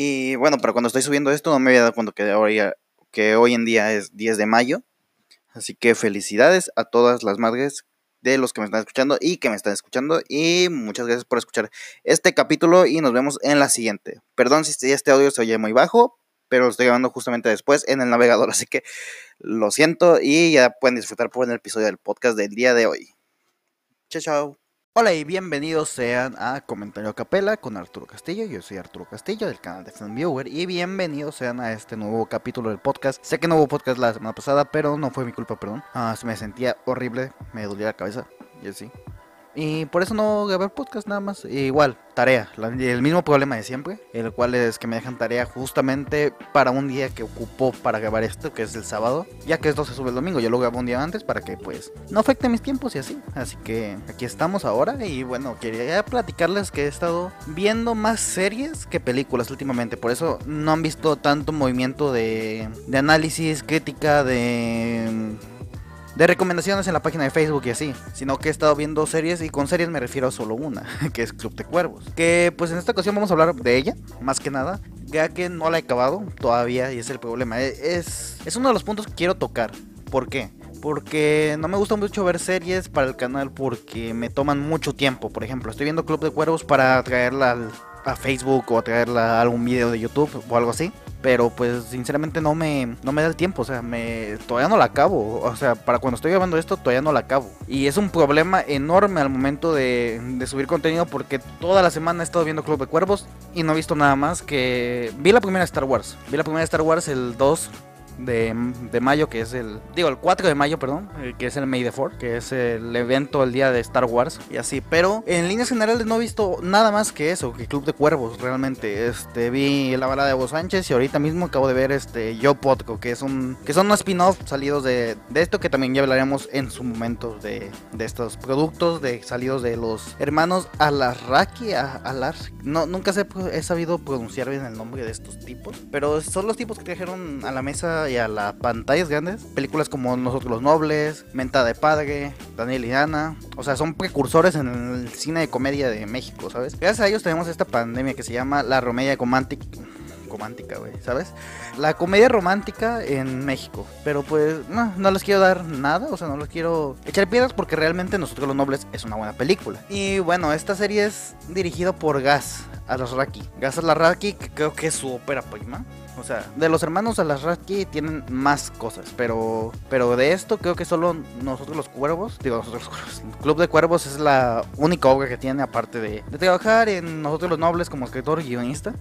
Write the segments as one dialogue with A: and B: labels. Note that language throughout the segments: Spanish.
A: Y bueno, para cuando estoy subiendo esto no me había dado cuenta que que hoy en día es 10 de mayo. Así que felicidades a todas las madres de los que me están escuchando y que me están escuchando. Y muchas gracias por escuchar este capítulo y nos vemos en la siguiente. Perdón si este audio se oye muy bajo, pero lo estoy grabando justamente después en el navegador. Así que lo siento y ya pueden disfrutar por el episodio del podcast del día de hoy. Chao, chao. Hola y bienvenidos sean a Comentario Capela con Arturo Castillo. Yo soy Arturo Castillo del canal de Film Viewer y bienvenidos sean a este nuevo capítulo del podcast. Sé que no hubo podcast la semana pasada, pero no fue mi culpa, perdón. Ah, me sentía horrible, me dolía la cabeza y así. Y por eso no grabar podcast nada más. igual, tarea. el mismo problema de siempre. El cual es que me dejan tarea justamente para un día que ocupó para grabar esto, que es el sábado. Ya que esto se sube el domingo. Yo lo grabo un día antes para que pues no afecte mis tiempos y así. Así que aquí estamos ahora. Y bueno, quería platicarles que he estado viendo más series que películas últimamente. Por eso no han visto tanto movimiento de, de análisis, crítica, de de recomendaciones en la página de Facebook y así, sino que he estado viendo series y con series me refiero a solo una, que es Club de Cuervos. Que pues en esta ocasión vamos a hablar de ella, más que nada, ya que no la he acabado todavía y es el problema. E, es, es uno de los puntos que quiero tocar. ¿Por qué? Porque no me gusta mucho ver series para el canal porque me toman mucho tiempo. Por ejemplo, estoy viendo Club de Cuervos para traerla a Facebook o traerla a algún video de YouTube o algo así. Pero pues sinceramente no me, no me da el tiempo, o sea, me, todavía no la acabo. O sea, para cuando estoy grabando esto todavía no la acabo. Y es un problema enorme al momento de, de subir contenido porque toda la semana he estado viendo Club de Cuervos y no he visto nada más que... Vi la primera Star Wars. Vi la primera Star Wars el 2 de, mayo, que es el, digo, el 4 de mayo, perdón, eh, que es el May the 4, que es el evento el día de Star Wars y así, pero en líneas generales no he visto nada más que eso, que Club de Cuervos, realmente, este, vi la balada de Hugo Sánchez y ahorita mismo acabo de ver este Yo Podco, que es un, que son unos spin-off salidos de, de esto que también ya hablaremos en su momento de, de estos productos, de salidos de los hermanos Alarraqui, Alar, no, nunca sé, he sabido pronunciar bien el nombre de estos tipos, pero son los tipos que trajeron a la mesa y a las pantallas grandes. Películas como Nosotros los Nobles, Menta de Padre, Daniel y Ana. O sea, son precursores en el cine de comedia de México, ¿sabes? Gracias a ellos tenemos esta pandemia que se llama la Romedia Romántica. Romántica, güey, ¿sabes? La comedia romántica en México. Pero pues, no, no les quiero dar nada, o sea, no les quiero echar piedras porque realmente Nosotros los Nobles es una buena película. Y bueno, esta serie es dirigida por Gas Alasraki. Gas Alasraki, creo que es su ópera prima. O sea, de los hermanos Alasraki tienen más cosas, pero pero de esto creo que solo nosotros los cuervos, digo nosotros los cuervos, Club de Cuervos es la única obra que tiene aparte de, de trabajar en nosotros los nobles como escritor y guionista.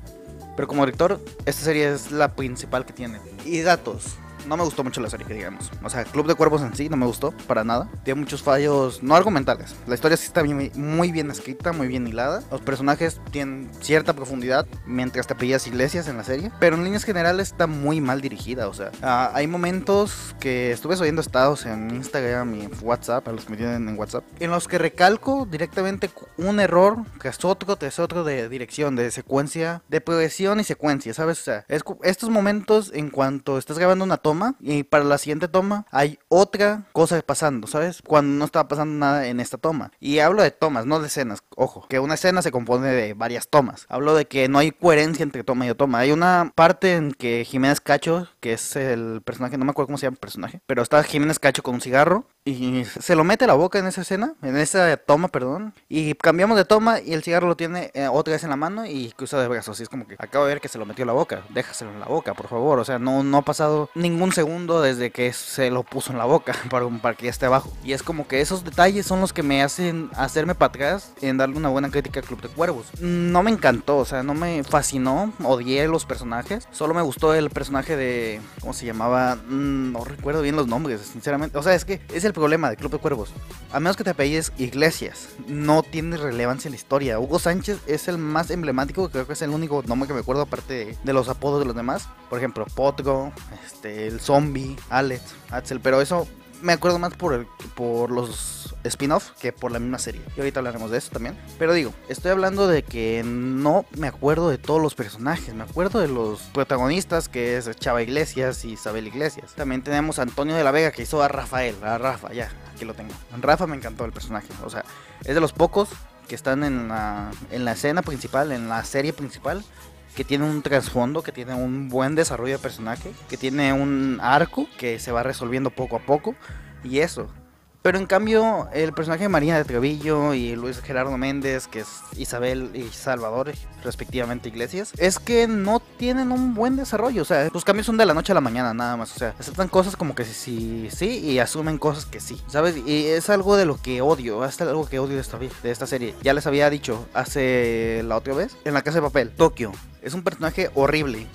A: Pero como director, esta serie es la principal que tiene. Y datos no me gustó mucho la serie, que digamos. O sea, Club de Cuervos en sí no me gustó para nada. Tiene muchos fallos no argumentales. La historia sí está muy bien escrita, muy bien hilada. Los personajes tienen cierta profundidad mientras te pillas iglesias en la serie. Pero en líneas generales está muy mal dirigida. O sea, ah, hay momentos que estuve subiendo estados en Instagram y en WhatsApp, para los que me tienen en WhatsApp, en los que recalco directamente un error es otro tras otro de dirección, de secuencia, de progresión y secuencia, ¿sabes? O sea, estos momentos en cuanto estás grabando una toma y para la siguiente toma hay otra cosa pasando, ¿sabes? Cuando no estaba pasando nada en esta toma. Y hablo de tomas, no de escenas. Ojo, que una escena se compone de varias tomas. Hablo de que no hay coherencia entre toma y toma. Hay una parte en que Jiménez Cacho, que es el personaje, no me acuerdo cómo se llama el personaje, pero está Jiménez Cacho con un cigarro y se lo mete la boca en esa escena, en esa toma, perdón, y cambiamos de toma y el cigarro lo tiene eh, otra vez en la mano y cruza de brazos, así es como que acabo de ver que se lo metió a la boca, déjaselo en la boca, por favor, o sea, no, no ha pasado ningún segundo desde que se lo puso en la boca para, para que ya esté abajo, y es como que esos detalles son los que me hacen hacerme para atrás en darle una buena crítica al Club de Cuervos. No me encantó, o sea, no me fascinó, odié los personajes, solo me gustó el personaje de, ¿cómo se llamaba? Mm, no recuerdo bien los nombres, sinceramente, o sea, es que es el problema de Club de Cuervos. A menos que te apellides Iglesias, no tiene relevancia en la historia. Hugo Sánchez es el más emblemático, creo que es el único nombre que me acuerdo aparte de, los apodos de los demás. Por ejemplo, Potgo, este, el Zombie, Alex, Axel, pero eso me acuerdo más por, el, por los spin-off que por la misma serie. Y ahorita hablaremos de eso también. Pero digo, estoy hablando de que no me acuerdo de todos los personajes. Me acuerdo de los protagonistas, que es Chava Iglesias y Isabel Iglesias. También tenemos a Antonio de la Vega, que hizo a Rafael. A Rafa, ya, aquí lo tengo. Rafa me encantó el personaje. O sea, es de los pocos que están en la, en la escena principal, en la serie principal que tiene un trasfondo, que tiene un buen desarrollo de personaje, que tiene un arco que se va resolviendo poco a poco. Y eso, pero en cambio, el personaje de María de Trevillo y Luis Gerardo Méndez, que es Isabel y Salvador, respectivamente Iglesias, es que no tienen un buen desarrollo. O sea, los cambios son de la noche a la mañana, nada más. O sea, aceptan cosas como que sí, sí, y asumen cosas que sí. ¿Sabes? Y es algo de lo que odio. Es algo que odio de esta, de esta serie. Ya les había dicho hace la otra vez, en la casa de papel, Tokio. Es un personaje horrible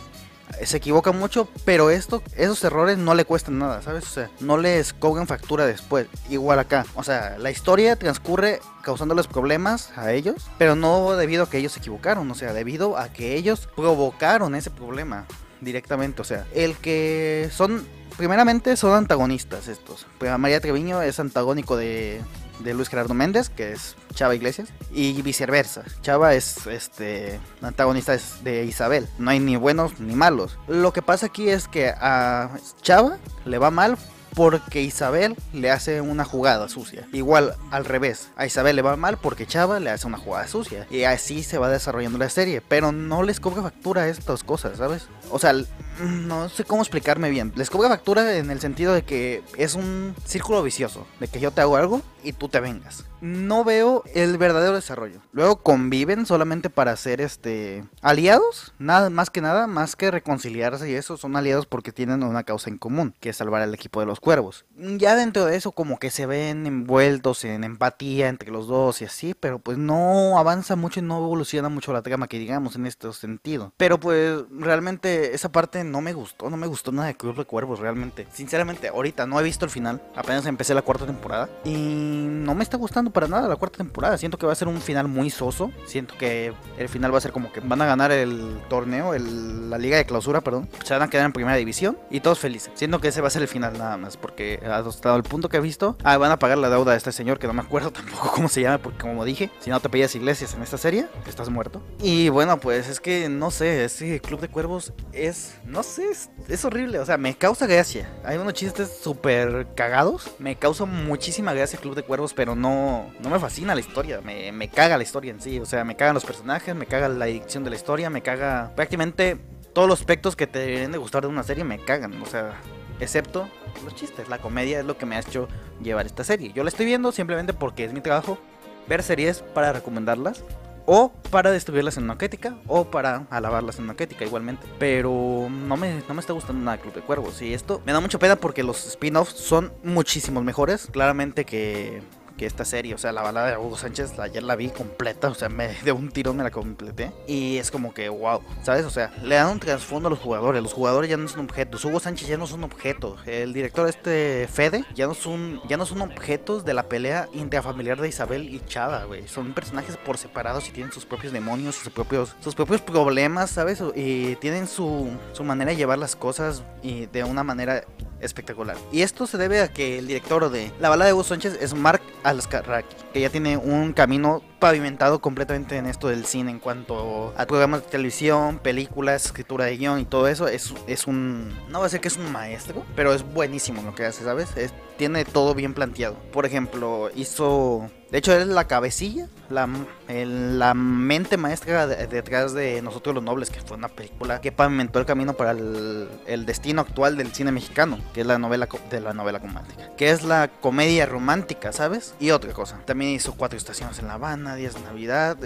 A: se equivoca mucho, pero esto, esos errores no le cuestan nada, ¿sabes? O sea, no les cobran factura después. Igual acá. O sea, la historia transcurre causándoles problemas a ellos, pero no debido a que ellos se equivocaron, o sea, debido a que ellos provocaron ese problema directamente. O sea, el que son, primeramente son antagonistas estos. Pues María Treviño es antagónico de de Luis Gerardo Méndez, que es Chava Iglesias, y viceversa. Chava es este antagonista de Isabel. No hay ni buenos ni malos. Lo que pasa aquí es que a Chava le va mal porque Isabel le hace una jugada sucia. Igual al revés, a Isabel le va mal porque Chava le hace una jugada sucia. Y así se va desarrollando la serie. Pero no les cobra factura estas cosas, ¿sabes? O sea, no sé cómo explicarme bien. Les cobra factura en el sentido de que es un círculo vicioso. De que yo te hago algo y tú te vengas. No veo el verdadero desarrollo. Luego conviven solamente para ser este aliados. Nada más que nada, más que reconciliarse y eso. Son aliados porque tienen una causa en común, que es salvar al equipo de los cuervos. Ya dentro de eso como que se ven envueltos en empatía entre los dos y así. Pero pues no avanza mucho y no evoluciona mucho la trama que digamos en este sentido. Pero pues realmente esa parte no me gustó. No me gustó nada de Club de Cuervos realmente. Sinceramente ahorita no he visto el final. Apenas empecé la cuarta temporada. Y no me está gustando para nada la cuarta temporada. Siento que va a ser un final muy soso. Siento que el final va a ser como que van a ganar el torneo, la liga de clausura, perdón. Se van a quedar en primera división y todos felices. Siento que ese va a ser el final nada más. Porque hasta el punto que he visto, ah, van a pagar la deuda de este señor que no me acuerdo tampoco cómo se llama. Porque como dije, si no te pillas iglesias en esta serie, estás muerto. Y bueno, pues es que no sé, ese Club de Cuervos es, no sé, es, es horrible. O sea, me causa gracia. Hay unos chistes súper cagados. Me causa muchísima gracia Club de Cuervos, pero no, no me fascina la historia, me, me caga la historia en sí, o sea, me cagan los personajes, me caga la dirección de la historia, me caga prácticamente todos los aspectos que te deben de gustar de una serie, me cagan, o sea, excepto los chistes, la comedia es lo que me ha hecho llevar esta serie. Yo la estoy viendo simplemente porque es mi trabajo ver series para recomendarlas o para destruirlas en una crítica, o para alabarlas en una crítica igualmente. Pero no me, no me está gustando nada Club de Cuervos. Y esto me da mucha pena porque los spin-offs son muchísimos mejores. Claramente que esta serie. O sea, la balada de Hugo Sánchez ayer la vi completa. O sea, me, de un tirón me la completé. Y es como que, wow, ¿sabes? O sea, le dan un trasfondo a los jugadores. Los jugadores ya no son objetos. Hugo Sánchez ya no son objetos. El director este Fede ya no son, ya no son objetos de la pelea intrafamiliar de Isabel y Chava, güey. Son personajes por separados y tienen sus propios demonios, sus propios, sus propios problemas, ¿sabes? Y tienen su, su manera de llevar las cosas y de una manera espectacular. Y esto se debe a que el director de La balada de Hugo Sánchez es Mark Alaskaraki, que ya tiene un camino pavimentado completamente en esto del cine en cuanto a programas de televisión, películas, escritura de guion y todo eso. Es, es un. No va a ser que es un maestro, pero es buenísimo lo que hace, ¿sabes? tiene todo bien planteado. Por ejemplo, hizo. De hecho, es la cabecilla, la, la mente maestra detrás de Nosotros los Nobles, que fue una película que pavimentó el camino para el, destino actual del cine mexicano, que es la novela de la novela romántica, que es la comedia romántica, ¿sabes? Y otra cosa, también hizo Cuatro Estaciones en La Habana, Días de Navidad,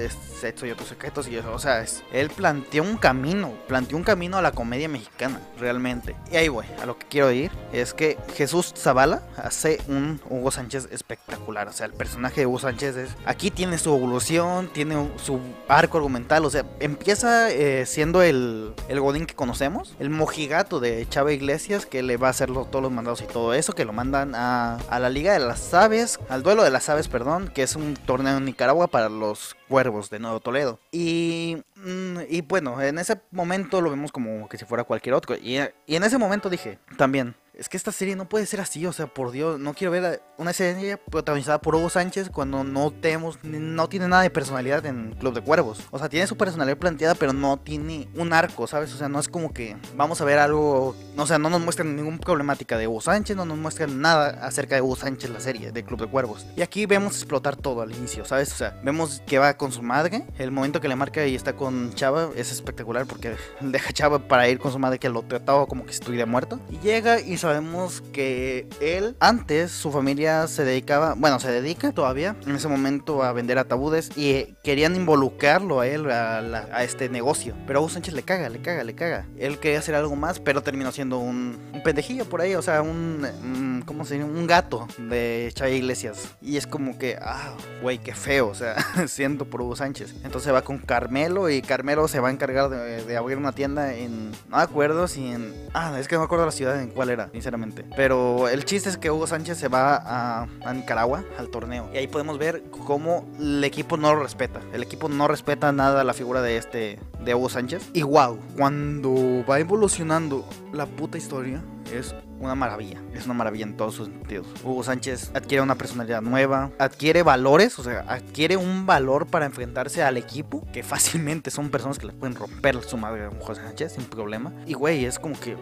A: Sexo y otros secretos. Y eso, o sea, él planteó un camino, planteó un camino a la comedia mexicana, realmente. Y ahí voy, a lo que quiero ir es que Jesús Zavala hace un Hugo Sánchez espectacular. O sea, el personaje de Hugo Sánchez es. Aquí tiene su evolución, tiene su arco argumental. O sea, empieza eh, siendo el, el Godín que conocemos, el mojigato de Chava Iglesias, que le va a hacer todos los mandados y todo eso, que lo mandan a, a la Liga de las Aves, al duelo de las Aves, perdón, que es un torneo en Nicaragua para los cuervos de Nuevo Toledo. Y, mm, y bueno, en ese momento lo vemos como que si fuera cualquier otro. Y, y en ese momento dije, también, es que esta serie no puede ser así, o sea, por Dios, no quiero ver una serie protagonizada por Hugo Sánchez cuando no tenemos, no tiene nada de personalidad en Club de Cuervos. O sea, tiene su personalidad planteada, pero no tiene un arco, ¿sabes? O sea, no es como que vamos a ver algo, o sea, no nos muestran ninguna problemática de Hugo Sánchez, no nos muestran nada acerca de Hugo Sánchez, la serie de Club de Cuervos. Y aquí vemos explotar todo al inicio, ¿sabes? O sea, vemos que va con su madre, el momento que le marca y está con Chava es espectacular porque deja a Chava para ir con su madre que lo trataba como que estuviera muerto. Y llega y sabemos que él, antes su familia se dedicaba, bueno, se dedica todavía en ese momento a vender ataúdes y querían involucrarlo a él a, este negocio. Pero Hugo Sánchez le caga, le caga, le caga. Él quería hacer algo más, pero terminó siendo un, pendejillo por ahí, o sea, un, ¿cómo se dice? Un gato de Chay Iglesias. Y es como que, ah, güey, qué feo, o sea, siento por Hugo Sánchez. Entonces va con Carmelo y Carmelo se va a encargar de, de abrir una tienda en, no me acuerdo si en, ah, es que no me acuerdo la ciudad en cuál era, sinceramente. Pero el chiste es que Hugo Sánchez se va a, Nicaragua al torneo. Y ahí podemos ver cómo el equipo no lo respeta. El equipo no respeta nada la figura de este, de Hugo Sánchez. Y wow, cuando va evolucionando la puta historia, es una maravilla. Es una maravilla en todos sus sentidos. Hugo Sánchez adquiere una personalidad nueva, adquiere valores, o sea, adquiere un valor para enfrentarse al equipo, que fácilmente son personas que le pueden romper su madre a Hugo Sánchez sin problema. Y güey, es como que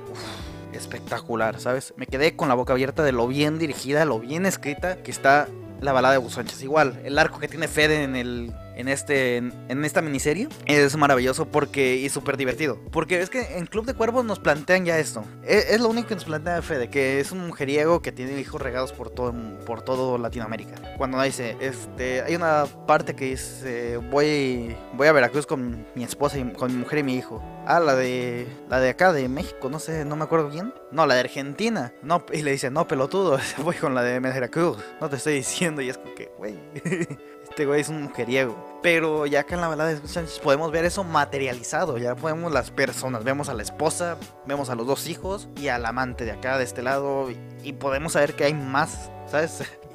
A: espectacular, ¿sabes? Me quedé con la boca abierta de lo bien dirigida, lo bien escrita que está la balada de Hugo. Igual, el arco que tiene Fede en el en, este, en, esta miniserie es maravilloso porque y súper divertido. Porque es que en Club de Cuervos nos plantean ya esto. Es, es, lo único que nos plantea Fede, que es un mujeriego que tiene hijos regados por todo, por todo Latinoamérica. Cuando dice, este, hay una parte que dice, voy, voy a Veracruz con mi esposa, y, con mi mujer y mi hijo. Ah, la de, la de acá, de México, no sé, no me acuerdo bien. No, la de Argentina. No, y le dice, no, pelotudo, voy con la de Veracruz. No te estoy diciendo, y es como que, güey. este es un mujeriego. Pero ya que en la balada de Sánchez podemos ver eso materializado. Ya podemos las personas. Vemos a la esposa, vemos a los dos hijos y al amante de acá, de este lado. Y, podemos saber que hay más,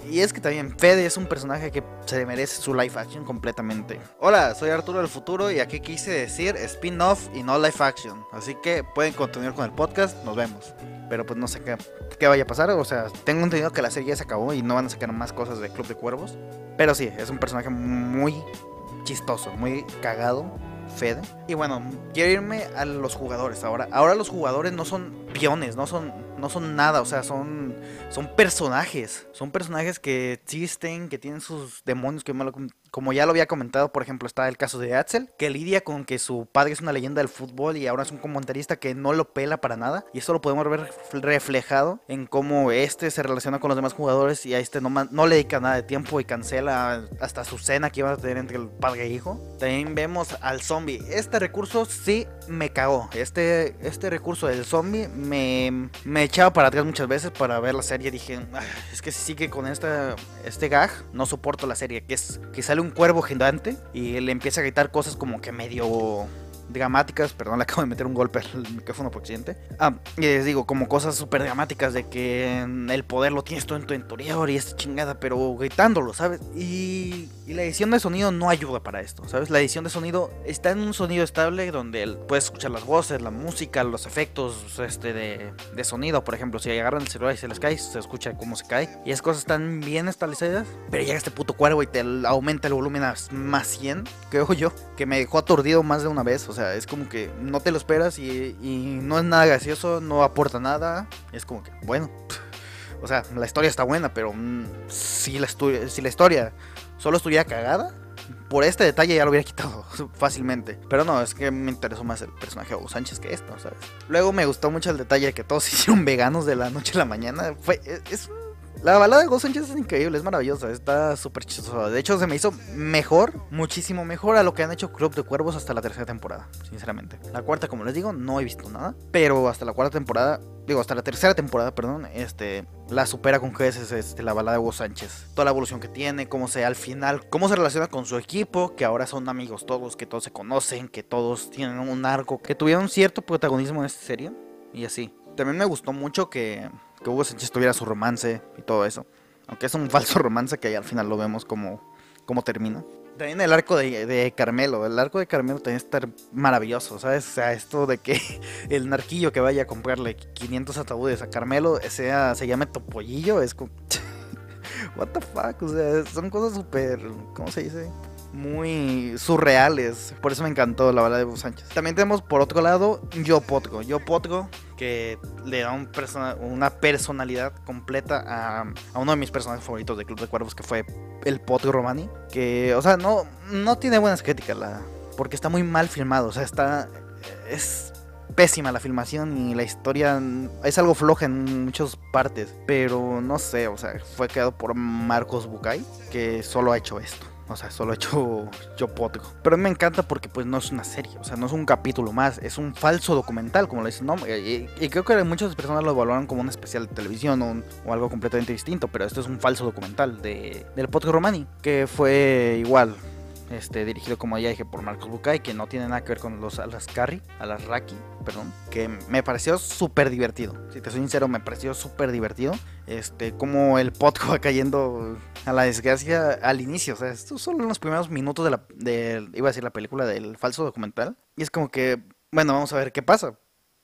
A: Y es que también Fede es un personaje que se merece su live action completamente. Hola, soy Arturo del futuro y aquí quise decir spin-off y no live action. Así que pueden continuar con el podcast, nos vemos. Pero pues no sé qué, qué vaya a pasar. O sea, tengo entendido que la serie ya se acabó y no van a sacar más cosas de Club de Cuervos. Pero sí, es un personaje muy chistoso, muy cagado, Fede. Y bueno, quiero irme a los jugadores ahora. Ahora los jugadores no son piones, no son, no son nada, o sea, son, son personajes. Son personajes que existen, que tienen sus demonios, que como ya lo había comentado, por ejemplo, está el caso de Axel, que lidia con que su padre es una leyenda del fútbol y ahora es un comentarista que no lo pela para nada. Y eso lo podemos ver reflejado en cómo este se relaciona con los demás jugadores y a este no, le dedica nada de tiempo y cancela hasta su cena que iba a tener entre el padre e hijo. También vemos al zombie. Este recurso sí me cagó. Este, este recurso del zombie me, me echaba para atrás muchas veces para ver la serie. Dije, es que si sigue con esta, este gag, no soporto la serie. Que es que un cuervo gigante y le empieza a gritar cosas como que medio dramáticas, perdón, le acabo de meter un golpe al micrófono por accidente. Ah, y les digo, como cosas súper dramáticas de que el poder lo tienes todo en tu interior y esta chingada, pero gritándolo, ¿sabes? Y, y, la edición de sonido no ayuda para esto, ¿sabes? La edición de sonido está en un sonido estable donde puedes escuchar las voces, la música, los efectos este, de, de sonido, por ejemplo, si agarran el celular y se les cae, se escucha cómo se cae. Y esas cosas están bien establecidas, pero llega este puto cuervo y te aumenta el volumen a más 100, creo yo, que me dejó aturdido más de una vez, o sea, es como que no te lo esperas y, no es nada gracioso, no aporta nada. Es como que, bueno, o sea, la historia está buena, pero mm, si, la si la historia solo estuviera cagada, por este detalle ya lo hubiera quitado fácilmente. Pero no, es que me interesó más el personaje de Hugo Sánchez que esto, ¿sabes? Luego me gustó mucho el detalle de que todos hicieron veganos de la noche a la mañana. Fue, es, la balada de Ghost Sánchez es increíble, es maravillosa, está súper chistosa. De hecho, se me hizo mejor, muchísimo mejor a lo que han hecho Club de Cuervos hasta la tercera temporada, sinceramente. La cuarta, como les digo, no he visto nada, pero hasta la cuarta temporada, digo, hasta la tercera temporada, perdón, este, la supera con creces este, la balada de Hugo Sánchez. Toda la evolución que tiene, cómo se al final, cómo se relaciona con su equipo, que ahora son amigos todos, que todos se conocen, que todos tienen un arco, que tuvieron cierto protagonismo en esta serie, y así. También me gustó mucho que que Hugo Sánchez tuviera su romance y todo eso. Aunque es un falso romance que al final lo vemos como, como termina. También el arco de, Carmelo. El arco de Carmelo también está maravilloso, ¿sabes? O sea, esto de que el narquillo que vaya a comprarle 500 ataúdes a Carmelo sea, se llame Topollillo, es como. What the fuck? O sea, son cosas súper. ¿Cómo se dice? Muy surreales. Por eso me encantó la bala de Hugo Sánchez. También tenemos por otro lado Yo Potgo. Yo Potgo que le da un una personalidad completa a, a, uno de mis personajes favoritos de Club de Cuervos que fue el Potgo Romani. Que, o sea, no, no tiene buenas críticas la, porque está muy mal filmado. O sea, está... Es pésima la filmación y la historia es algo floja en muchas partes. Pero no sé, o sea, fue creado por Marcos Bucay, que solo ha hecho esto. O sea, solo he hecho yo potgo. Pero me encanta porque pues no es una serie, o sea, no es un capítulo más, es un falso documental, como lo dicen, ¿no? Y, creo que muchas personas lo valoran como un especial de televisión o, algo completamente distinto, pero esto es un falso documental de, del podcast Romani, que fue igual, este, dirigido como ya dije por Marcos Bucay, que no tiene nada que ver con los Alascari, Alasraki, perdón, que me pareció súper divertido. Si te soy sincero, me pareció súper divertido. Este, como el podcast va cayendo a la desgracia al inicio, o sea, estos son los primeros minutos de la, de, iba a decir la película del falso documental. Y es como que, bueno, vamos a ver qué pasa.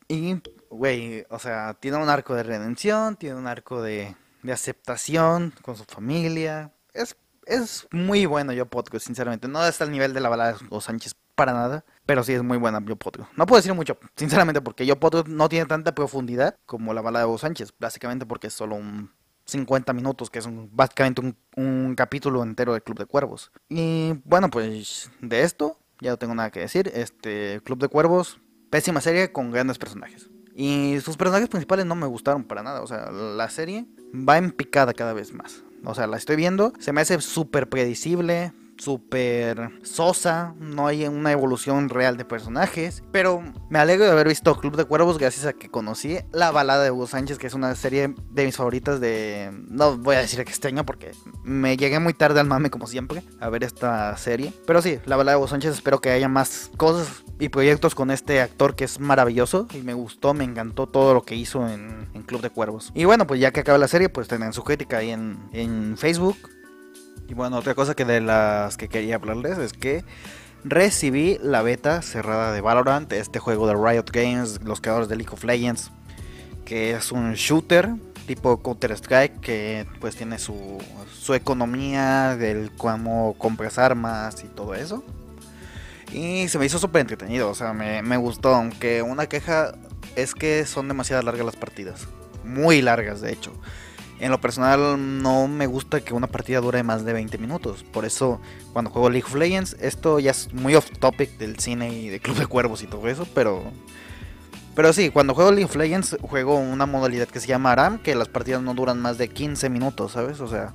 A: Y, güey, o sea, tiene un arco de redención, tiene un arco de, de aceptación con su familia. Es es muy bueno Yo Podcast, sinceramente. No está al nivel de la balada de Hugo Sánchez para nada, pero sí es muy buena Yo Podcast. No puedo decir mucho, sinceramente, porque Yo Podcast no tiene tanta profundidad como la balada de Hugo Sánchez, básicamente porque es solo un 50 minutos, que es básicamente un, un, capítulo entero de Club de Cuervos. Y bueno, pues de esto ya no tengo nada que decir. Este Club de Cuervos, pésima serie con grandes personajes. Y sus personajes principales no me gustaron para nada. O sea, la serie va en picada cada vez más. O sea, la estoy viendo. Se me hace súper predecible súper sosa, no hay una evolución real de personajes, pero me alegro de haber visto Club de Cuervos gracias a que conocí La balada de Hugo Sánchez, que es una serie de mis favoritas de... No voy a decir que este año porque me llegué muy tarde al mame como siempre a ver esta serie, pero sí, La balada de Hugo Sánchez espero que haya más cosas y proyectos con este actor que es maravilloso y me gustó, me encantó todo lo que hizo en, Club de Cuervos. Y bueno, pues ya que acaba la serie, pues tienen su crítica ahí en, en Facebook y bueno, otra cosa que de las que quería hablarles es que recibí la beta cerrada de Valorant, este juego de Riot Games, los creadores de League of Legends, que es un shooter tipo Counter Strike que pues tiene su, su economía del cómo compras armas y todo eso. Y se me hizo súper entretenido, o sea, me, me gustó, aunque una queja es que son demasiado largas las partidas, muy largas de hecho. En lo personal no me gusta que una partida dure más de 20 minutos. Por eso cuando juego League of Legends, esto ya es muy off topic del cine y de Club de Cuervos y todo eso, pero... Pero sí, cuando juego League of Legends juego una modalidad que se llama ARAM, que las partidas no duran más de 15 minutos, ¿sabes? O sea,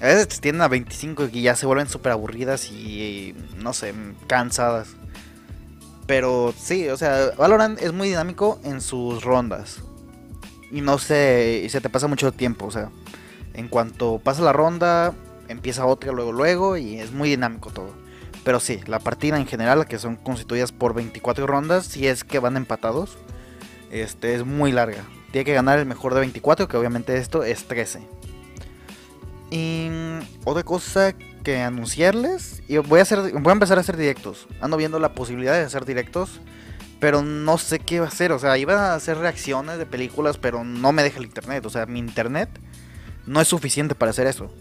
A: a veces tienden a 25 y ya se vuelven súper aburridas y, no sé, cansadas. Pero sí, o sea, Valorant es muy dinámico en sus rondas y no sé, y se te pasa mucho tiempo, o sea, en cuanto pasa la ronda, empieza otra luego luego y es muy dinámico todo. Pero sí, la partida en general, que son constituidas por 24 rondas, si es que van empatados, este es muy larga. Tiene que ganar el mejor de 24, que obviamente esto es 13. Y otra cosa que anunciarles, y voy a hacer voy a empezar a hacer directos. Ando viendo la posibilidad de hacer directos pero no sé qué va a hacer. O sea, iba a hacer reacciones de películas, pero no me deja el internet. O sea, mi internet no es suficiente para hacer eso.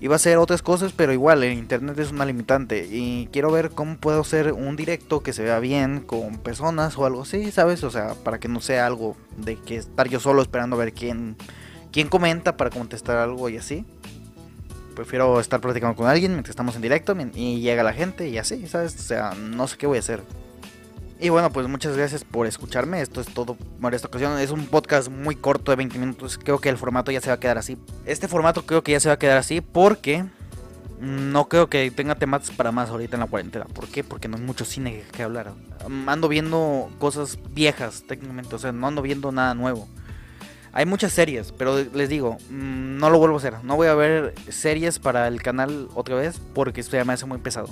A: Iba a hacer otras cosas, pero igual el internet es una limitante. Y quiero ver cómo puedo hacer un directo que se vea bien con personas o algo así, ¿sabes? O sea, para que no sea algo de que estar yo solo esperando a ver quién, quién comenta para contestar algo y así. Prefiero estar platicando con alguien mientras estamos en directo y llega la gente y así, ¿sabes? O sea, no sé qué voy a hacer. Y bueno, pues muchas gracias por escucharme. Esto es todo por esta ocasión. Es un podcast muy corto de 20 minutos. Creo que el formato ya se va a quedar así. Este formato creo que ya se va a quedar así porque no creo que tenga temas para más ahorita en la cuarentena. ¿Por qué? Porque no hay mucho cine que hablar. Ando viendo cosas viejas técnicamente. O sea, no ando viendo nada nuevo. Hay muchas series, pero les digo, mm, no lo vuelvo a hacer. No voy a ver series para el canal otra vez porque esto ya me hace muy pesado.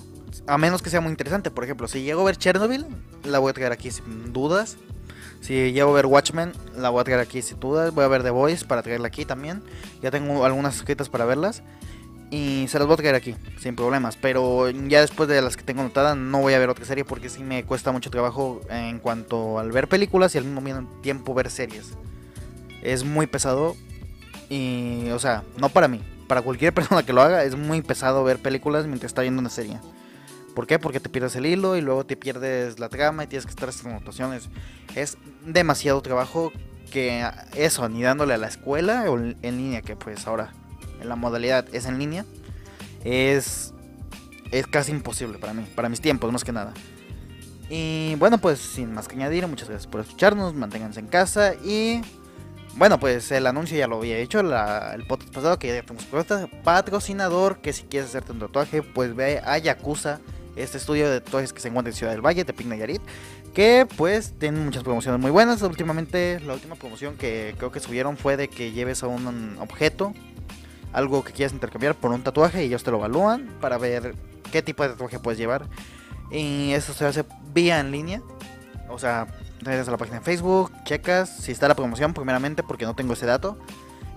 A: A menos que sea muy interesante. Por ejemplo, si llego a ver Chernobyl, la voy a traer aquí sin dudas. Si llego a ver Watchmen, la voy a traer aquí sin dudas. Voy a ver The Voice para traerla aquí también. Ya tengo algunas escritas para verlas. Y se las voy a traer aquí, sin problemas. Pero ya después de las que tengo notadas, no voy a ver otra serie porque sí me cuesta mucho trabajo en cuanto al ver películas y al mismo tiempo ver series. Es muy pesado. Y, o sea, no para mí. Para cualquier persona que lo haga, es muy pesado ver películas mientras está viendo una serie. ¿Por qué? Porque te pierdes el hilo y luego te pierdes la trama y tienes que estar haciendo anotaciones. Es demasiado trabajo que eso, ni dándole a la escuela o en línea, que pues ahora en la modalidad es en línea, es, es casi imposible para mí, para mis tiempos más que nada. Y bueno, pues sin más que añadir, muchas gracias por escucharnos, manténganse en casa y bueno, pues el anuncio ya lo había hecho el podcast pasado que ya tenemos patrocinador que si quieres hacerte un tatuaje, pues ve a Yakuza este estudio de tatuajes que se encuentra en Ciudad del Valle, Tepic Nayarit, que pues tienen muchas promociones muy buenas. Últimamente, la última promoción que creo que subieron fue de que lleves a un objeto, algo que quieras intercambiar por un tatuaje y ellos te lo evalúan para ver qué tipo de tatuaje puedes llevar. Y eso se hace vía en línea. O sea, te a la página de Facebook, checas si está la promoción primeramente porque no tengo ese dato.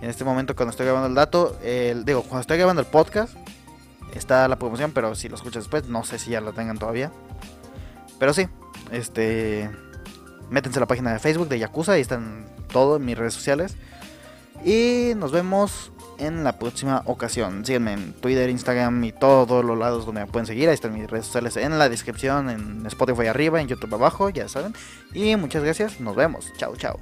A: En este momento cuando estoy grabando el dato, digo, cuando estoy grabando el podcast, está la promoción, pero si lo escuchas después, no sé si ya la tengan todavía. Pero sí, este. Métense a la página de Facebook de Yakuza, ahí están todo en mis redes sociales. Y nos vemos en la próxima ocasión. Síganme en Twitter, Instagram y todos los lados donde me pueden seguir. Ahí están mis redes sociales en la descripción, en Spotify arriba, en YouTube abajo, ya saben. Y muchas gracias, nos vemos. Chao, chao.